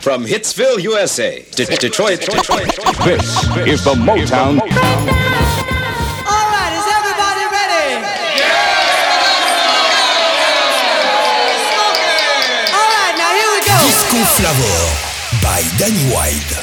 From Hitsville, USA, to Detroit, Detroit, Detroit, Detroit, This is the Motown. All right, is everybody ready? Yeah! All right, now here we go. Disco Flavor by Danny White.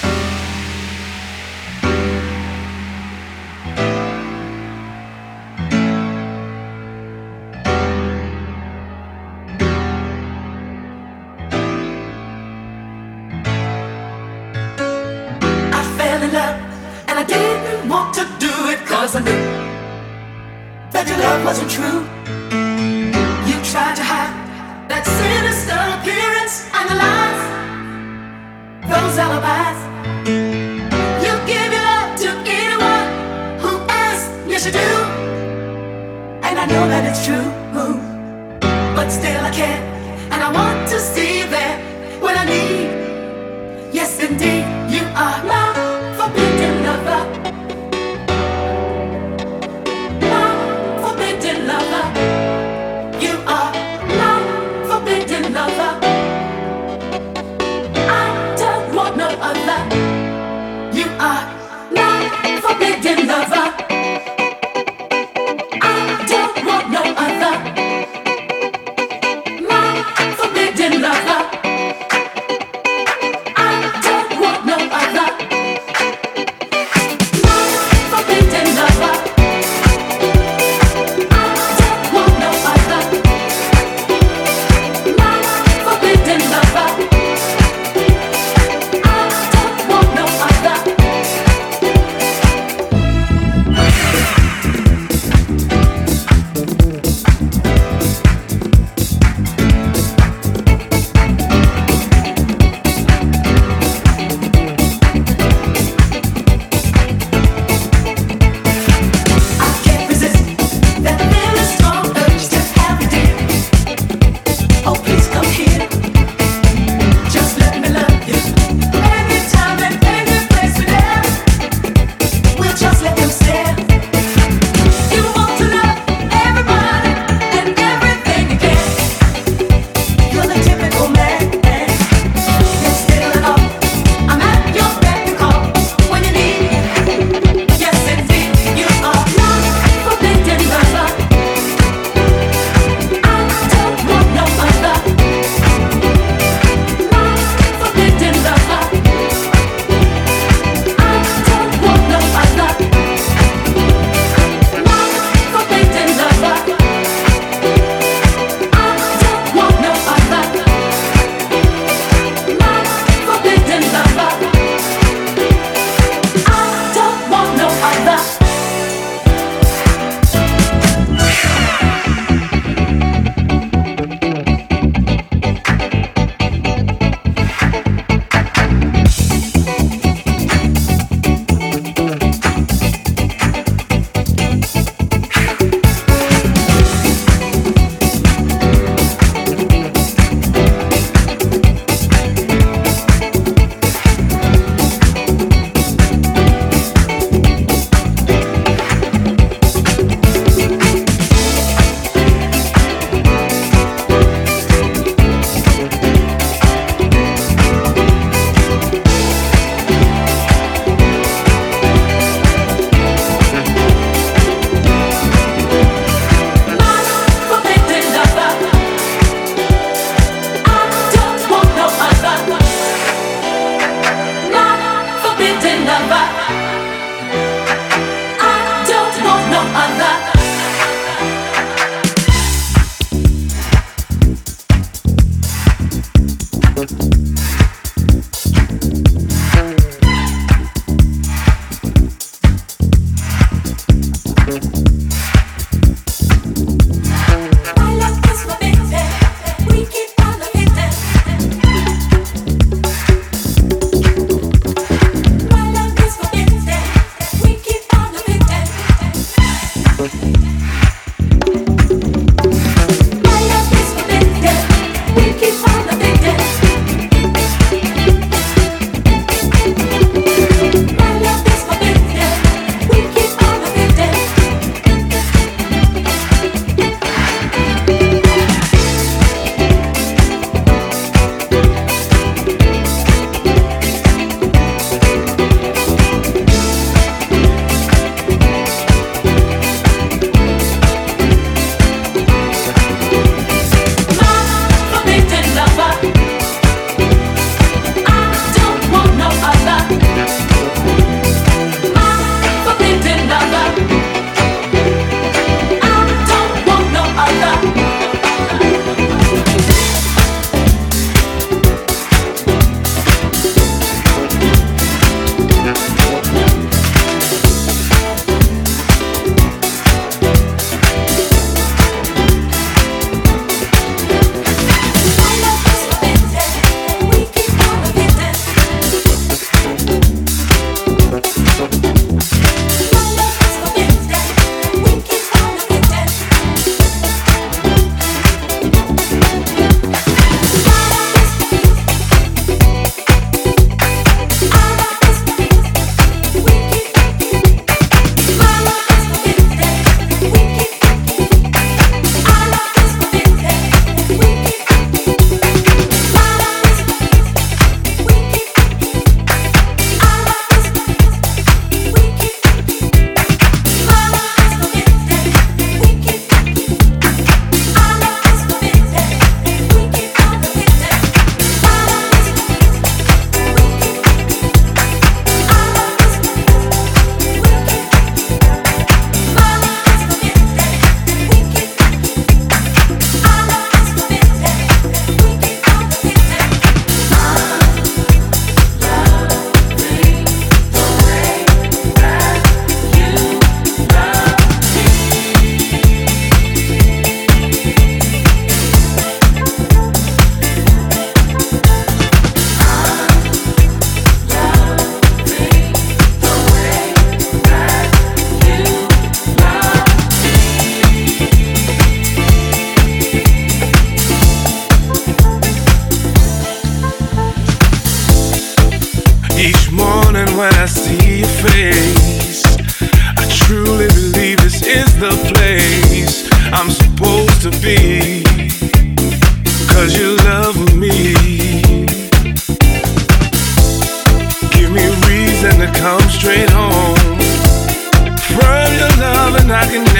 I can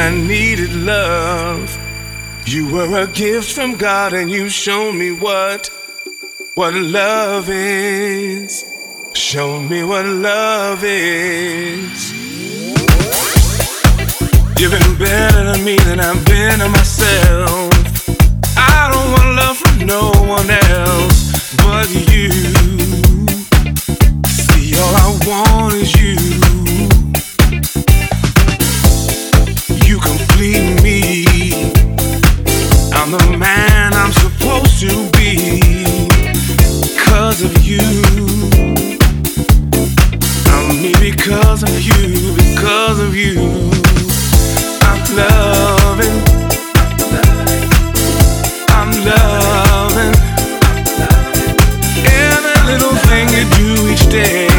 I needed love. You were a gift from God and you showed me what what love is. Show me what love is. You've been better to me than I've been to myself. I don't want love from no one else but you. See, all I want is you. to be because of you. I'm me because of you, because of you. I'm loving. I'm loving every little thing you do each day.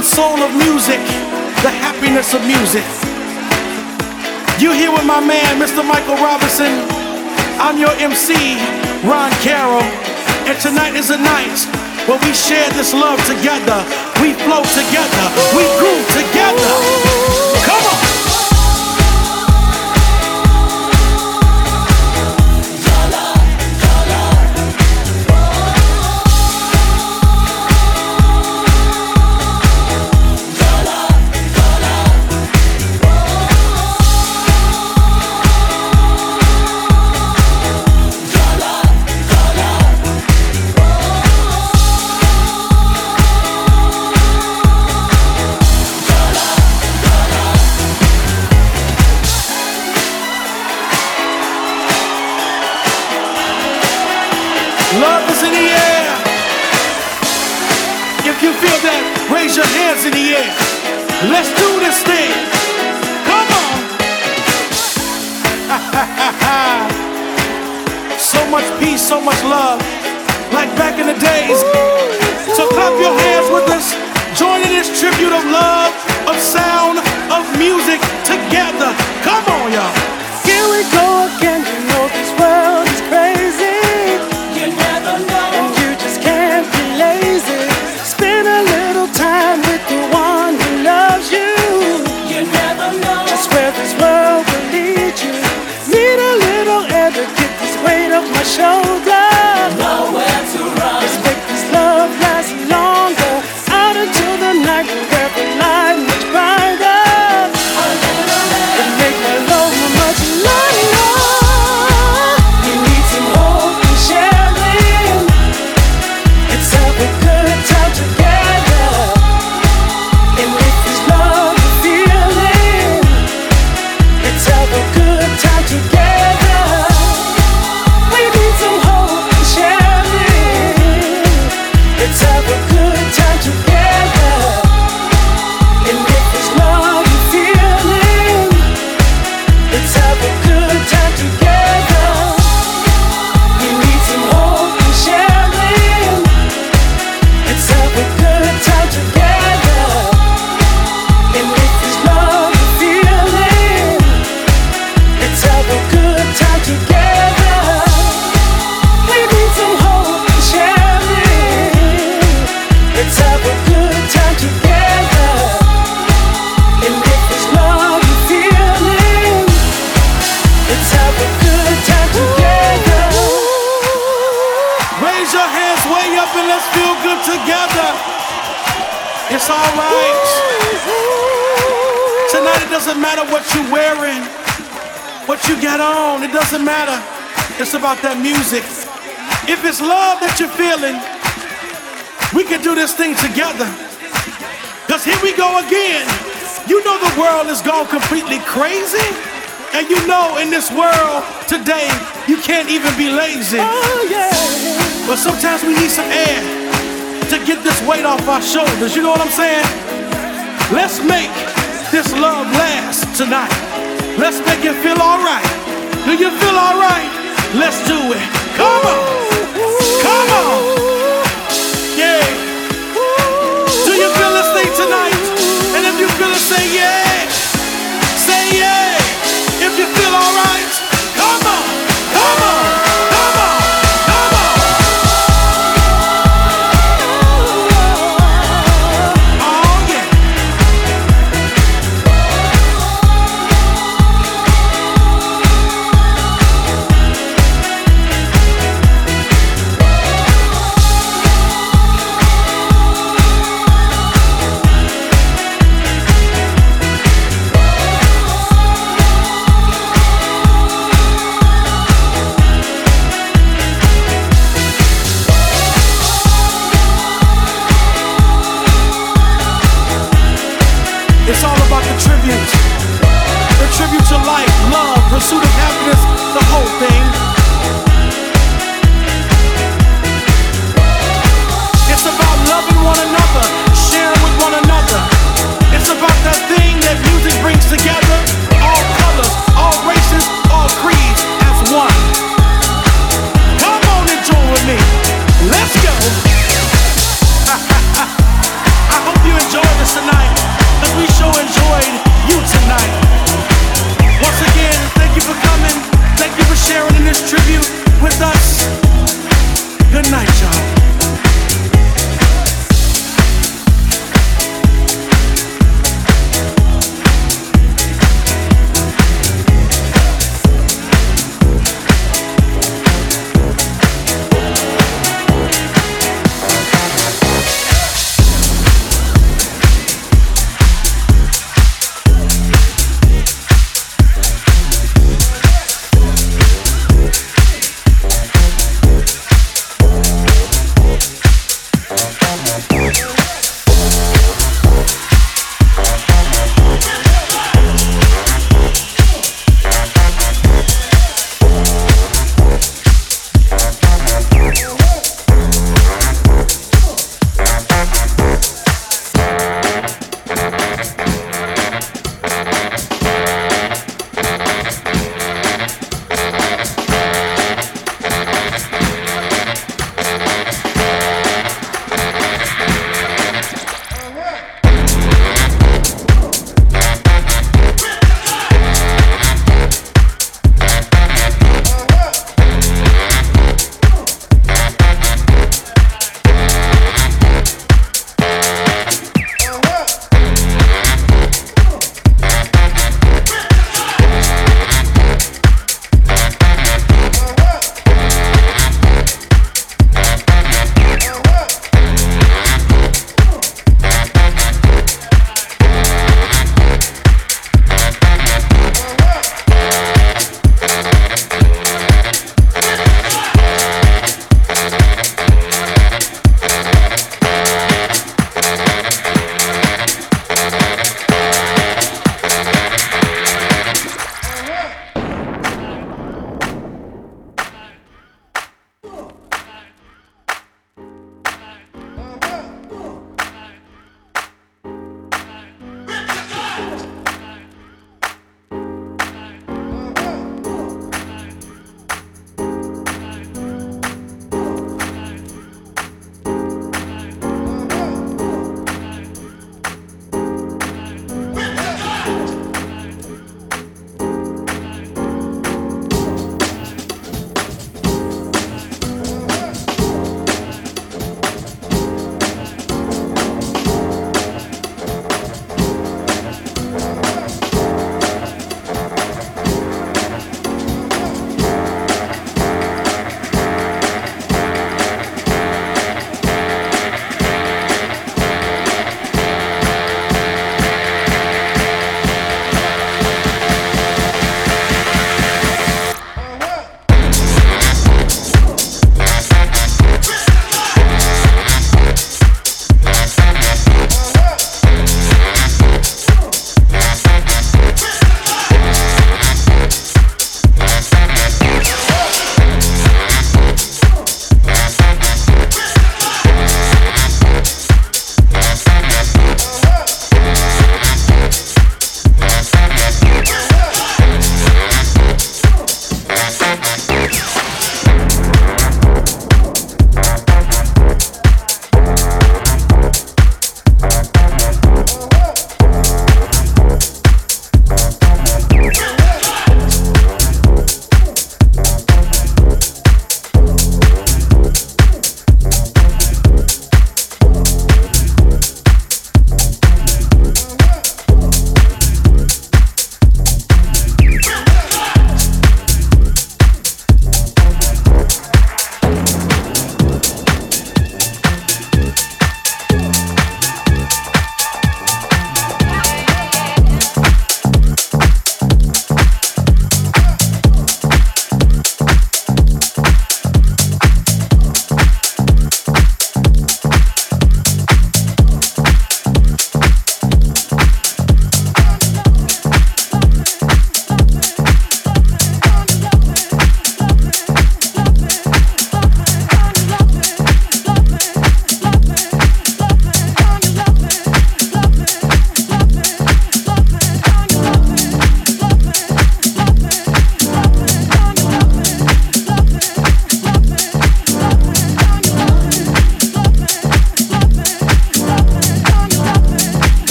and soul of music, the happiness of music. You here with my man, Mr. Michael Robinson. I'm your MC, Ron Carroll. And tonight is a night where we share this love together. We flow together. We groove together. hands in the air. Let's do this thing. Come on. so much peace, so much love. Like back in the days. So clap your hands with us. Join in this tribute of love, of sound, of music together. Come on, y'all. Here we go again. You know shoulder. world today, you can't even be lazy. Oh, yeah. But sometimes we need some air to get this weight off our shoulders. You know what I'm saying? Let's make this love last tonight. Let's make it feel alright. Do you feel alright? Let's do it. Come on. Come on.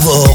favor.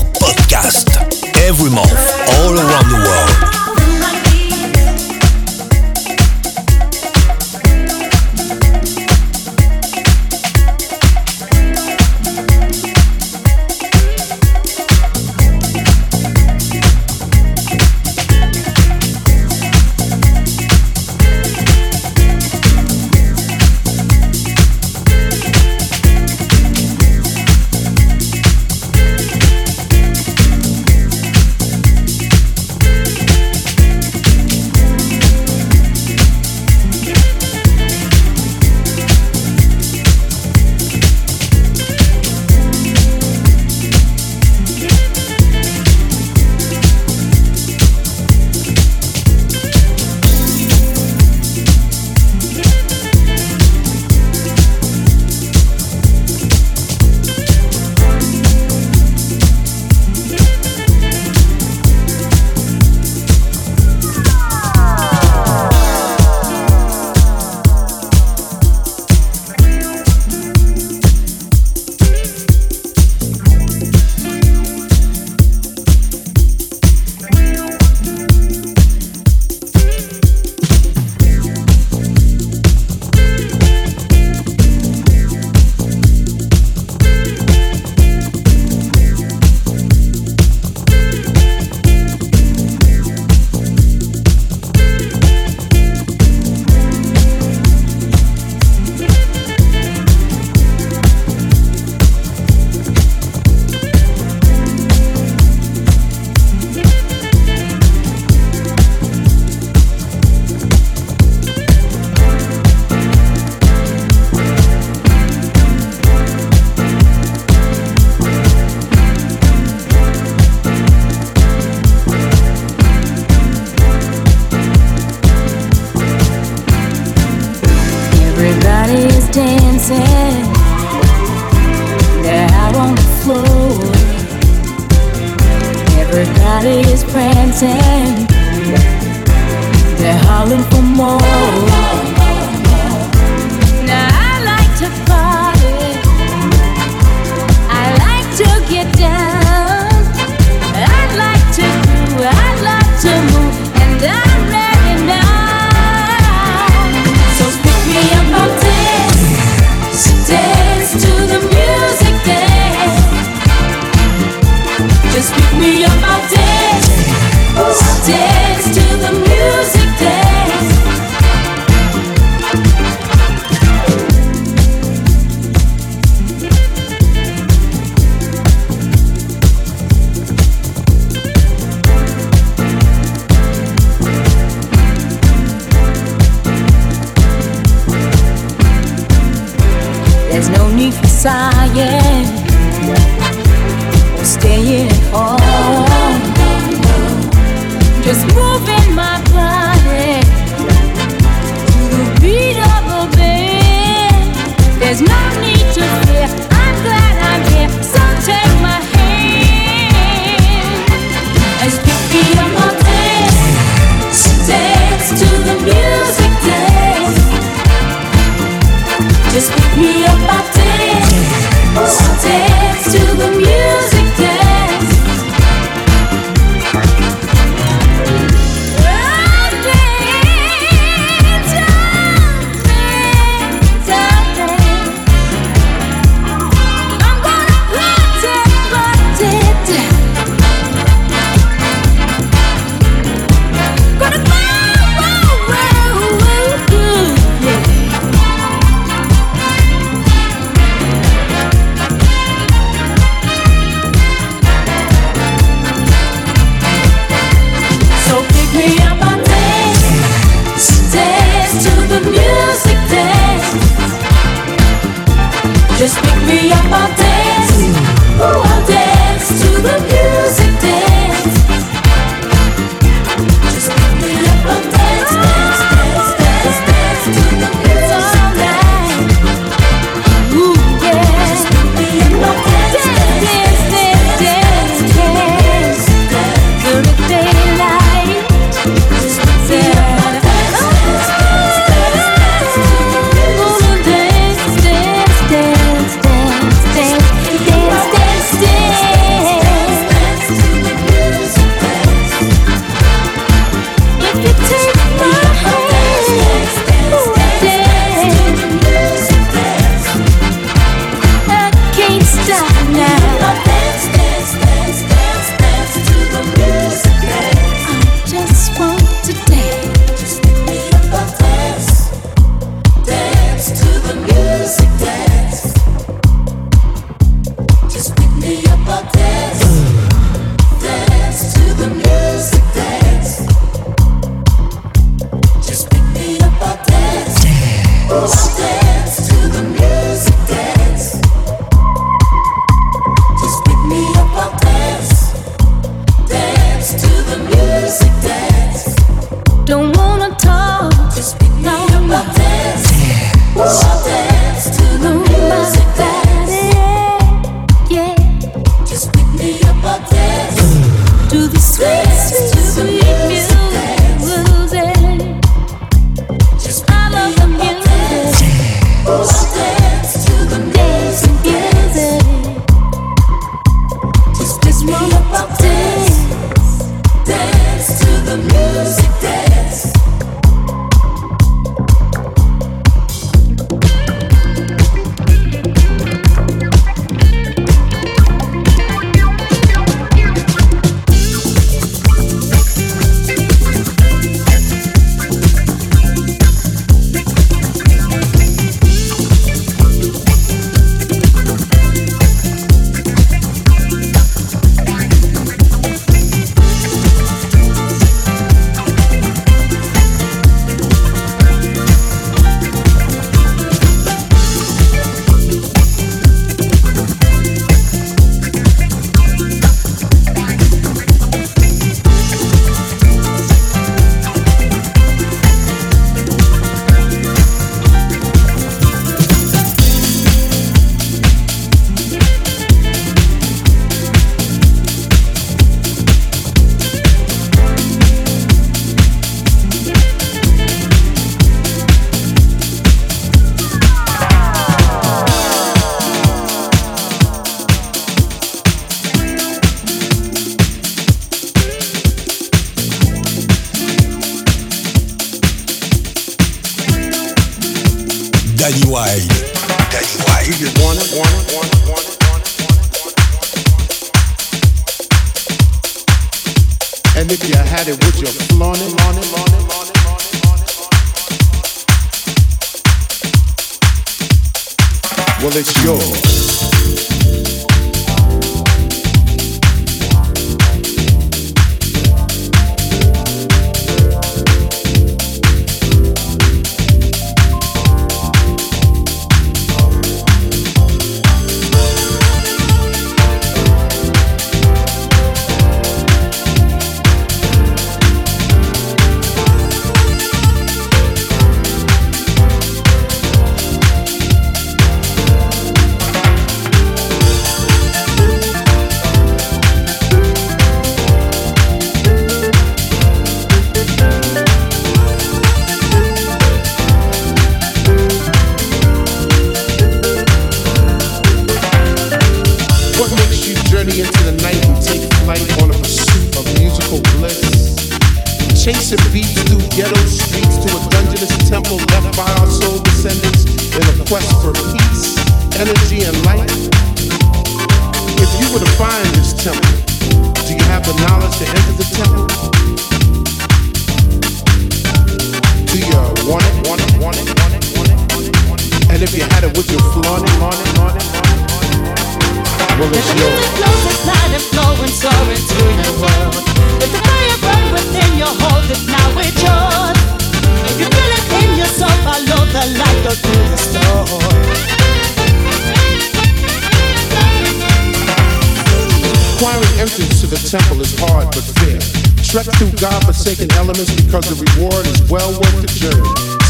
Trek through God-forsaken elements because the reward is well worth the journey.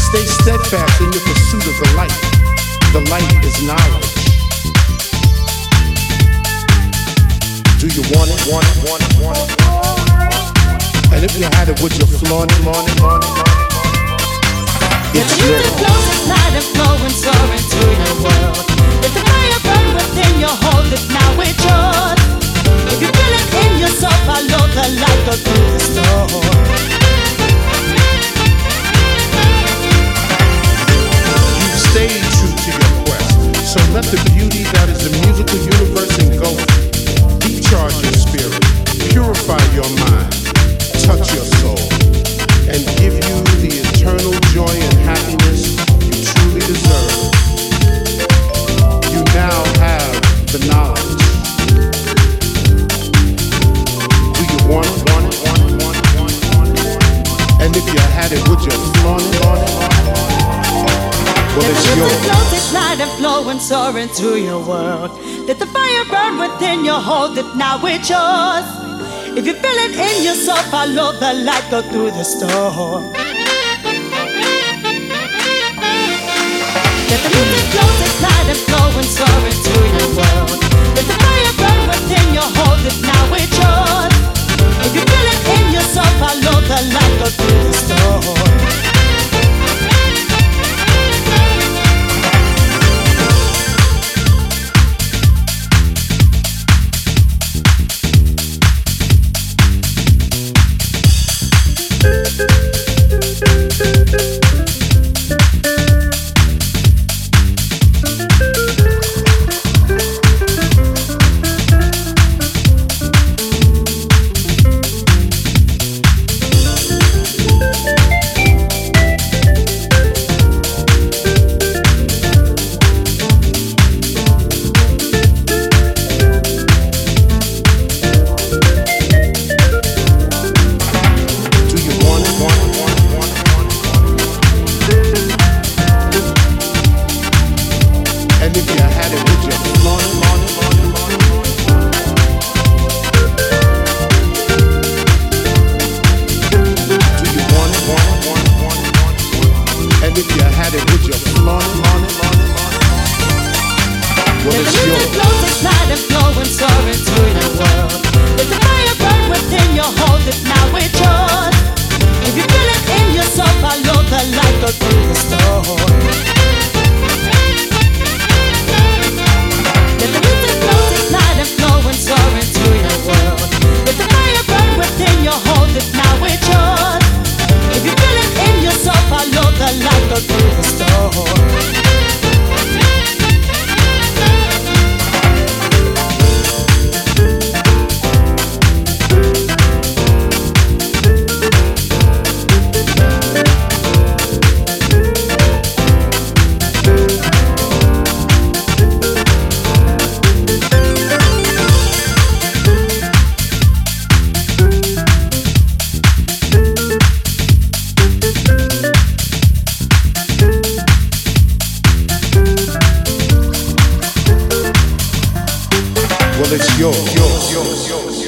Stay steadfast in your pursuit of the light. The light is knowledge. Do you want it, want it, want it, want it? And if you had it, would you flaunt it, flaunt it, flaunt it, flaunt it? Let It's the music yours. flows at night and flowing, soaring through your world. Let the fire burn within you, hold it now, it's yours. If you feel it in your soul, follow the light. You've stayed true to your quest. So let the beauty that is the musical universe engulf you. Recharge your spirit, purify your mind, touch your soul, and give you the eternal joy and happiness you truly deserve. You now have the knowledge. Had it, would you flaunt it, flaunt it, flaunt it? Well, it's Let the yours. flows at night and soaring through your world. Let the fire burn within you, hold it now, it's yours. If you feel it in your soul, follow the light, go through the storm. Let the music flows at night and flowing, soaring through your world. Let the fire burn within you, hold it now, it's yours. E your sofa look a lot of crystal. well it's yours. yours, yours, yours.